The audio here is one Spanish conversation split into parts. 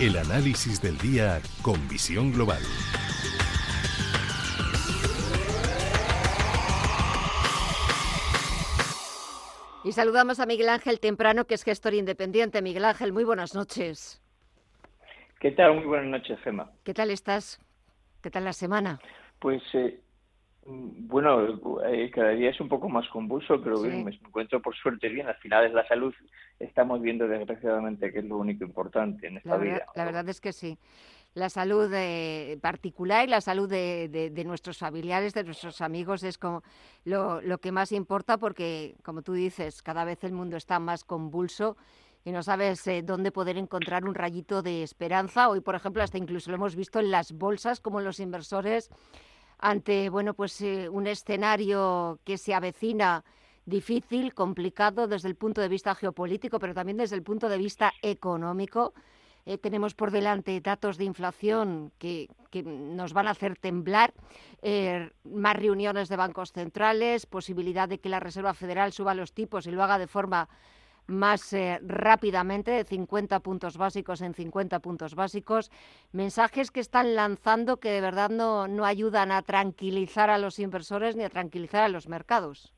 El análisis del día con visión global. Y saludamos a Miguel Ángel Temprano, que es gestor independiente. Miguel Ángel, muy buenas noches. ¿Qué tal? Muy buenas noches, Gemma. ¿Qué tal estás? ¿Qué tal la semana? Pues eh, bueno, eh, cada día es un poco más convulso, pero me encuentro por suerte bien. Al final es la salud. Estamos viendo desgraciadamente que es lo único importante en esta vida. La verdad es que sí la salud eh, particular y la salud de, nuestros familiares, de nuestros amigos, es como lo, que más importa porque, como tú dices, cada vez el mundo está más convulso y no sabes eh, dónde poder encontrar un rayito de esperanza. Hoy, por ejemplo, hasta incluso lo hemos visto en las bolsas, como los inversores, ante bueno, pues, eh, un escenario que se avecina difícil, complicado desde el punto de vista geopolítico, pero también desde el punto de vista económico. Eh, tenemos por delante datos de inflación que, nos van a hacer temblar, eh, más reuniones de bancos centrales, posibilidad de que la Reserva Federal suba los tipos y lo haga de forma más eh, rápidamente, de 50 puntos básicos en 50 puntos básicos. Mensajes que están lanzando que de verdad no, no ayudan a tranquilizar a los inversores ni a tranquilizar a los mercados.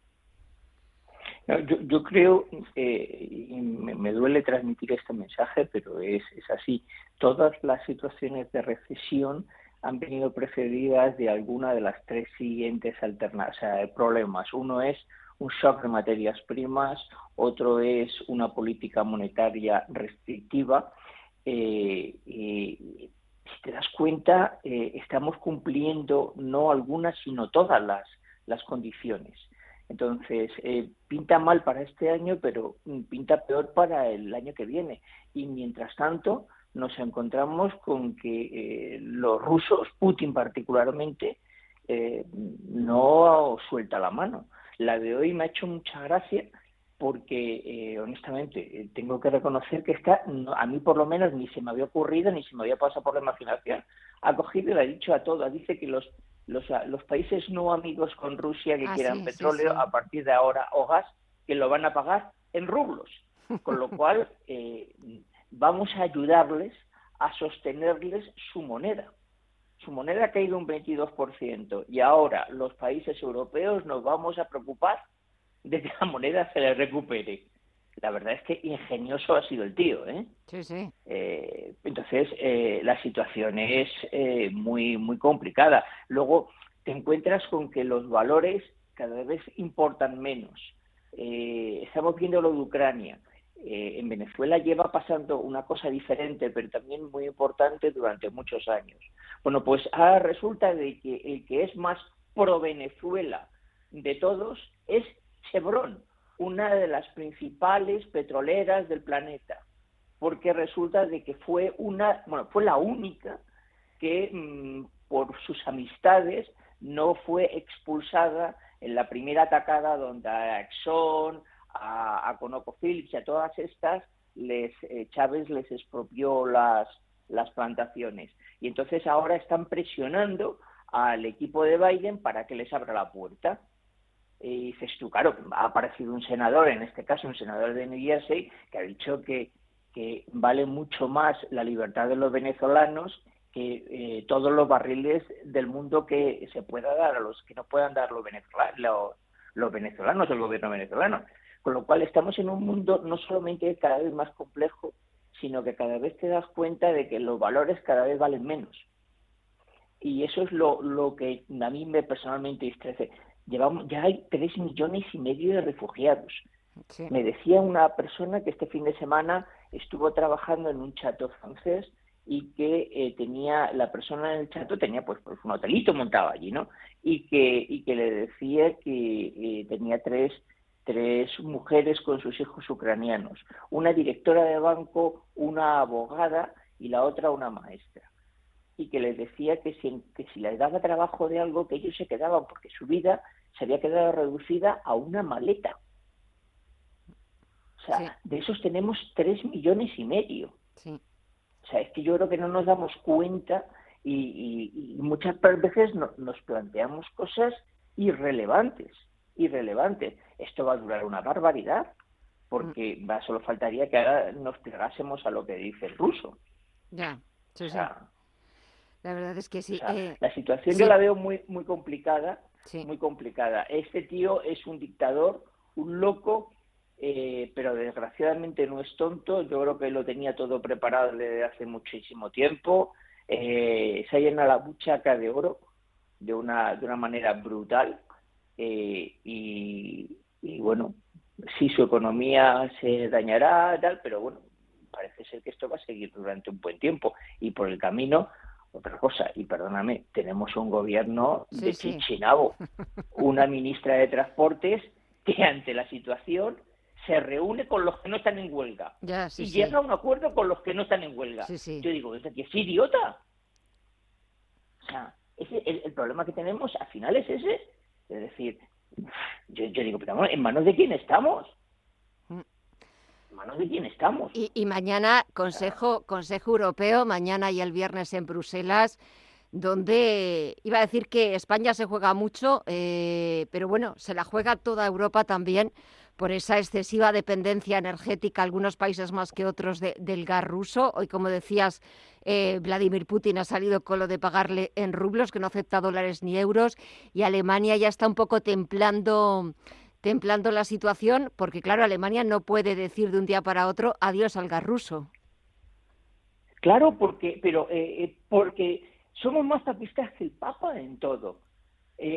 Yo, creo, eh, y me, duele transmitir este mensaje, pero es, es así, todas las situaciones de recesión han venido precedidas de alguna de las tres siguientes alternativas, o sea, problemas. Uno es un shock de materias primas, otro es una política monetaria restrictiva. Eh, si te das cuenta, eh, estamos cumpliendo no algunas, sino todas las, las condiciones. Entonces, eh, pinta mal para este año, pero mm, pinta peor para el año que viene. Y mientras tanto, nos encontramos con que eh, los rusos, Putin particularmente, eh, no suelta la mano. La de hoy me ha hecho mucha gracia porque, honestamente, tengo que reconocer que está, a mí por lo menos ni se me había ocurrido, ni se me había pasado por la imaginación. Ha cogido y le ha dicho a todos, dice que los los, los países no amigos con Rusia que ah, quieran petróleo a partir de ahora o gas, que lo van a pagar en rublos. Con lo cual, eh, vamos a ayudarles a sostenerles su moneda. Su moneda ha caído un 22% y ahora los países europeos nos vamos a preocupar de que la moneda se le recupere la verdad es que ingenioso ha sido el tío, ¿eh? Sí, sí. Eh, entonces, eh, la situación es eh, muy, muy complicada. Luego, te encuentras con que los valores cada vez importan menos. estamos viendo lo de Ucrania. En Venezuela lleva pasando una cosa diferente, pero también muy importante durante muchos años. Bueno, pues ahora resulta de que el que es más pro Venezuela de todos es Chevron una de las principales petroleras del planeta, porque resulta de que fue una, bueno, fue la única que mm, por sus amistades no fue expulsada en la primera atacada donde a Exxon, a, a ConocoPhillips y a todas estas les eh, Chávez les expropió las las plantaciones y entonces ahora están presionando al equipo de Biden para que les abra la puerta y dices tú, claro, ha aparecido un senador, en este caso un senador de New Jersey, que ha dicho que, que vale mucho más la libertad de los venezolanos que eh, todos los barriles del mundo que se pueda dar a los que no puedan dar los venezolanos, los, venezolanos, el gobierno venezolano. Con lo cual estamos en un mundo no solamente cada vez más complejo, sino que cada vez te das cuenta de que los valores cada vez valen menos. Y eso es lo, lo que a mí me personalmente distrece llevamos, ya hay tres millones y medio de refugiados. Me decía una persona que este fin de semana estuvo trabajando en un chato francés y que eh, tenía la persona en el chato tenía pues, pues, un hotelito montado allí, ¿no? Y que y que le decía que eh, tenía tres tres mujeres con sus hijos ucranianos, una directora de banco, una abogada y la otra una maestra. Y que les decía que si, que si les daba trabajo de algo, que ellos se quedaban, porque su vida se había quedado reducida a una maleta. O sea, de esos tenemos tres millones y medio. O sea, es que yo creo que no nos damos cuenta y, muchas veces nos planteamos cosas irrelevantes, irrelevantes. Esto va a durar una barbaridad, porque mm. va, solo faltaría que ahora nos plegásemos a lo que dice el ruso. Ya, sí, sí. La verdad es que sí. Eh, la situación yo la veo muy, muy complicada, muy complicada. Este tío es un dictador, un loco, eh, pero desgraciadamente no es tonto. Yo creo que lo tenía todo preparado desde hace muchísimo tiempo. Eh, se llena la buchaca de oro de una, de una manera brutal eh, y, bueno, sí su economía se dañará, tal, pero bueno, parece ser que esto va a seguir durante un buen tiempo y por el camino otra cosa, y perdóname, tenemos un gobierno de Chichinabo, una ministra de Transportes que ante la situación se reúne con los que no están en huelga y llega a un acuerdo con los que no están en huelga. Yo digo, ¿es idiota? O sea, ese, el, problema que tenemos al final es ese. Es decir, yo, digo, pero ¿en manos de quién estamos? Mm. ¿En manos de quién estamos? Y, mañana, Consejo, Consejo Europeo, mañana y el viernes en Bruselas, donde iba a decir que España se juega mucho, eh, pero bueno, se la juega toda Europa también por esa excesiva dependencia energética, algunos países más que otros, del gas ruso. Hoy, como decías, eh, Vladimir Putin ha salido con lo de pagarle en rublos, que no acepta dólares ni euros, y Alemania ya está un poco templando templando la situación, porque claro, Alemania no puede decir de un día para otro adiós al gas ruso. Claro, porque, pero eh, eh, porque somos más tapistas que el Papa en todo.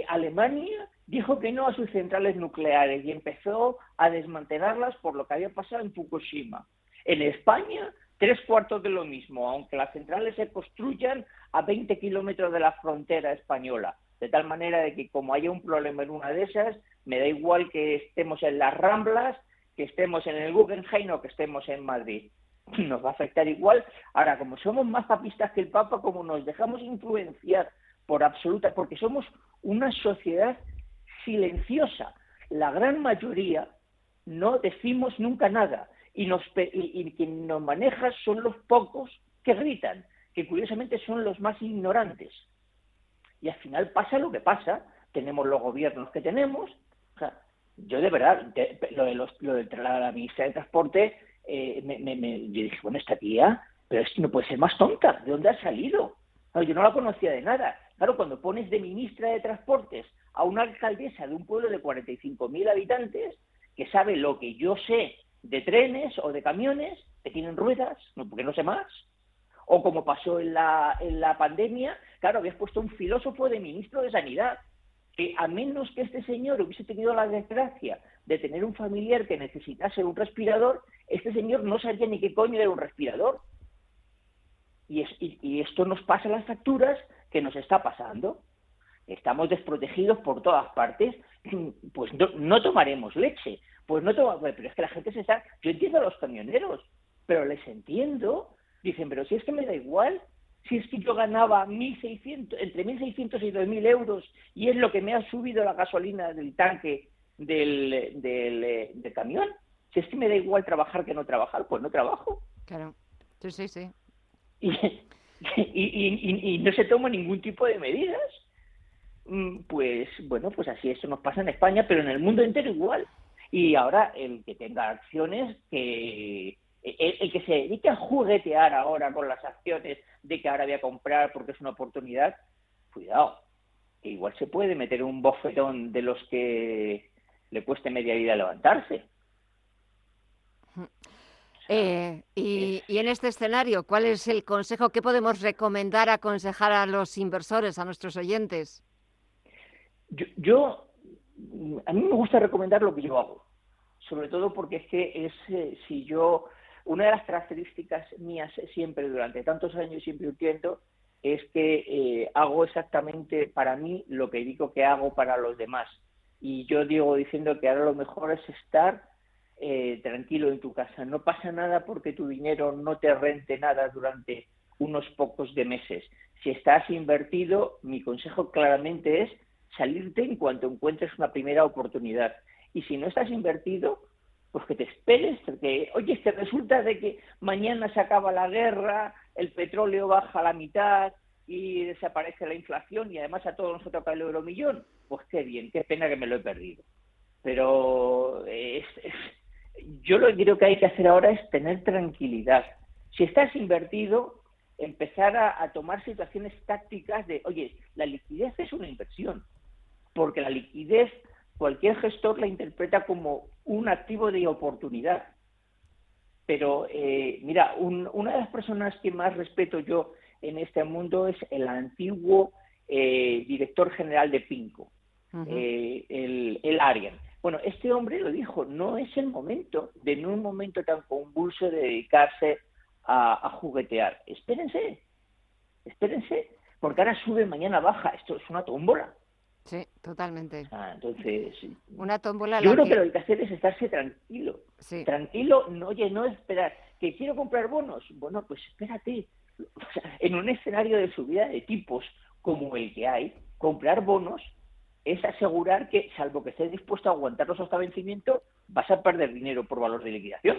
Alemania dijo que no a sus centrales nucleares y empezó a desmantelarlas por lo que había pasado en Fukushima. En España, tres cuartos de lo mismo, aunque las centrales se construyan a 20 kilómetros de la frontera española. De tal manera de que como haya un problema en una de esas, me da igual que estemos en las Ramblas, que estemos en el Guggenheim o que estemos en Madrid. Nos va a afectar igual. Ahora, como somos más papistas que el Papa, como nos dejamos influenciar por absoluta, porque somos una sociedad silenciosa. La gran mayoría no decimos nunca nada y, nos, y, quien nos maneja son los pocos que gritan, que curiosamente son los más ignorantes. Y al final pasa lo que pasa, tenemos los gobiernos que tenemos. yo de verdad, lo de, los, lo de la ministra de Transporte, eh, me, yo dije, bueno, esta tía, pero es no puede ser más tonta, ¿de dónde ha salido? yo no la conocía de nada. Claro, cuando pones de ministra de Transportes a una alcaldesa de un pueblo de 45.000 habitantes que sabe lo que yo sé de trenes o de camiones que tienen ruedas, porque no sé más, o como pasó en la, en la pandemia, claro, habías puesto un filósofo de ministro de Sanidad, que a menos que este señor hubiese tenido la desgracia de tener un familiar que necesitase un respirador, este señor no sabía ni qué coño era un respirador. Y, y esto nos pasa las facturas que nos está pasando estamos desprotegidos por todas partes, pues no, tomaremos leche. Pues no pero es que la gente se está, yo entiendo a los camioneros, pero les entiendo, dicen, pero si es que me da igual, si es que yo ganaba 1.600, entre 1.600 y 2.000 euros y es lo que me ha subido la gasolina del tanque del, del, camión, si es que me da igual trabajar que no trabajar, pues no trabajo. Claro, sí, sí, sí. Y, y, y no se toma ningún tipo de medidas. Mm, pues bueno, pues así eso nos pasa en España, pero en el mundo entero igual. Y ahora el que tenga acciones, que el, que se dedique a juguetear ahora con las acciones de que ahora voy a comprar porque es una oportunidad, cuidado, que igual se puede meter un bofetón de los que le cueste media vida levantarse. Eh, y, y, en este escenario, ¿cuál es el consejo que podemos recomendar, aconsejar a los inversores, a nuestros oyentes? Yo, a mí me gusta recomendar lo que yo hago, sobre todo porque es que es, eh, si yo, una de las características mías siempre, durante tantos años, siempre entiendo, es que eh, hago exactamente para mí lo que digo que hago para los demás. Y yo digo diciendo que ahora lo mejor es estar eh, tranquilo en tu casa. No pasa nada porque tu dinero no te rente nada durante unos pocos de meses. Si estás invertido, mi consejo claramente es salirte en cuanto encuentres una primera oportunidad. Y si no estás invertido, pues que te esperes, porque, oye, te resulta de que mañana se acaba la guerra, el petróleo baja a la mitad y desaparece la inflación y además a todos nos toca el euromillón, pues qué bien, qué pena que me lo he perdido. Pero yo lo que creo que hay que hacer ahora es tener tranquilidad. Si estás invertido, empezar a tomar situaciones tácticas de, oye, la liquidez es una inversión, porque la liquidez cualquier gestor la interpreta como un activo de oportunidad. Pero eh, mira, una de las personas que más respeto yo en este mundo es el antiguo eh, director general de Pinco, eh, el, el Arian. Bueno, este hombre lo dijo, no es el momento de en un momento tan convulso de dedicarse a, a juguetear. Espérense, espérense, porque ahora sube, mañana baja. Esto es una tómbola. Sí, totalmente. Ah, entonces, una tómbola. Yo creo que... lo que hay que hacer es estarse tranquilo. Tranquilo, no, oye, no esperar. ¿Que quiero comprar bonos? Bueno, pues espérate. en un escenario de subida de tipos como el que hay, comprar bonos es asegurar que, salvo que estés dispuesto a aguantarlos hasta vencimiento, vas a perder dinero por valor de liquidación.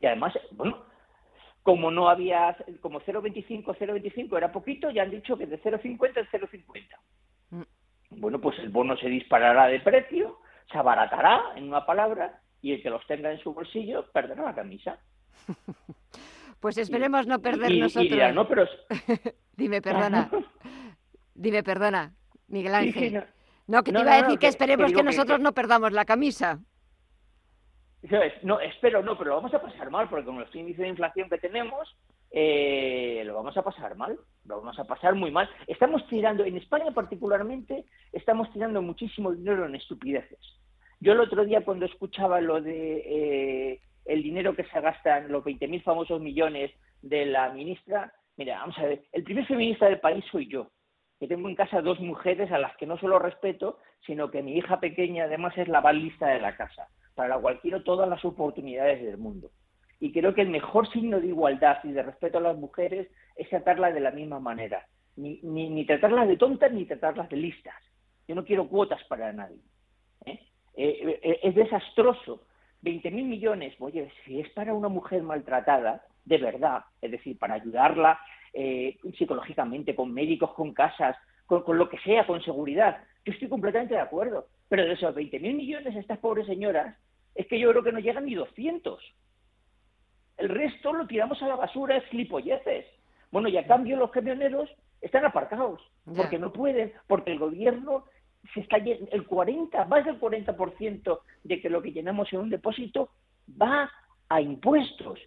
Y además, bueno, como no había, como 0,25, 0,25 era poquito, ya han dicho que de 0,50 es 0,50 bueno, pues el bono se disparará de precio, se abaratará, en una palabra, y el que los tenga en su bolsillo perderá la camisa. Pues esperemos no perder nosotros. no, pero... Dime, perdona. Dime, perdona, Miguel Ángel. no, que te iba a decir que esperemos que, nosotros no perdamos la camisa. No, espero no, pero lo vamos a pasar mal, porque con los índices de inflación que tenemos, eh, lo vamos a pasar mal, lo vamos a pasar muy mal. Estamos tirando, en España particularmente, estamos tirando muchísimo dinero en estupideces. Yo el otro día cuando escuchaba lo de eh, el dinero que se gasta en los 20.000 famosos millones de la ministra, mira, vamos a ver, el primer feminista del país soy yo, que tengo en casa dos mujeres a las que no solo respeto, sino que mi hija pequeña además es la balista de la casa, para la cual quiero todas las oportunidades del mundo. Y creo que el mejor signo de igualdad y de respeto a las mujeres es tratarlas de la misma manera. Ni, ni, tratarlas de tontas ni tratarlas de listas. Yo no quiero cuotas para nadie. ¿eh? Eh, eh, es desastroso. 20.000 millones, oye, si es para una mujer maltratada, de verdad, es decir, para ayudarla psicológicamente, con médicos, con casas, con, con, lo que sea, con seguridad, yo estoy completamente de acuerdo. Pero de esos 20.000 millones, estas pobres señoras, es que yo creo que no llegan ni 200. El resto lo tiramos a la basura, es flipolleces. Bueno, y a cambio los camioneros están aparcados, porque no pueden, porque el gobierno se está el 40, más del 40% de que lo que llenamos en un depósito va a impuestos.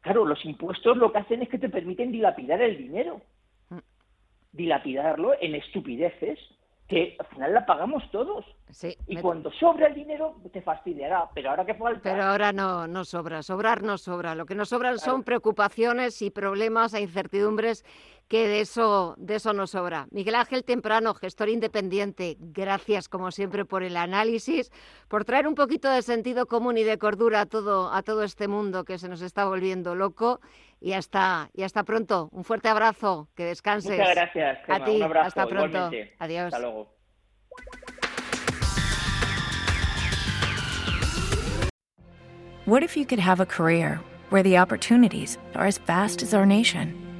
Claro, los impuestos lo que hacen es que te permiten dilapidar el dinero. Mm. Dilapidarlo en estupideces que al final la pagamos todos. Sí, y cuando sobra el dinero te fastidiará, pero ahora que falta. Pero ahora no, no sobra, sobrar no sobra. Lo que nos sobran son preocupaciones y problemas e incertidumbres que de eso, de eso no sobra. Miguel Ángel Temprano, gestor independiente, gracias como siempre por el análisis, por traer un poquito de sentido común y de cordura a todo, a todo este mundo que se nos está volviendo loco. Y hasta, y hasta pronto. Un fuerte abrazo, que descanses. Muchas gracias. A ti, un abrazo, hasta pronto. Adiós. Hasta luego. What if you could have a career where the opportunities are as vast as our nation,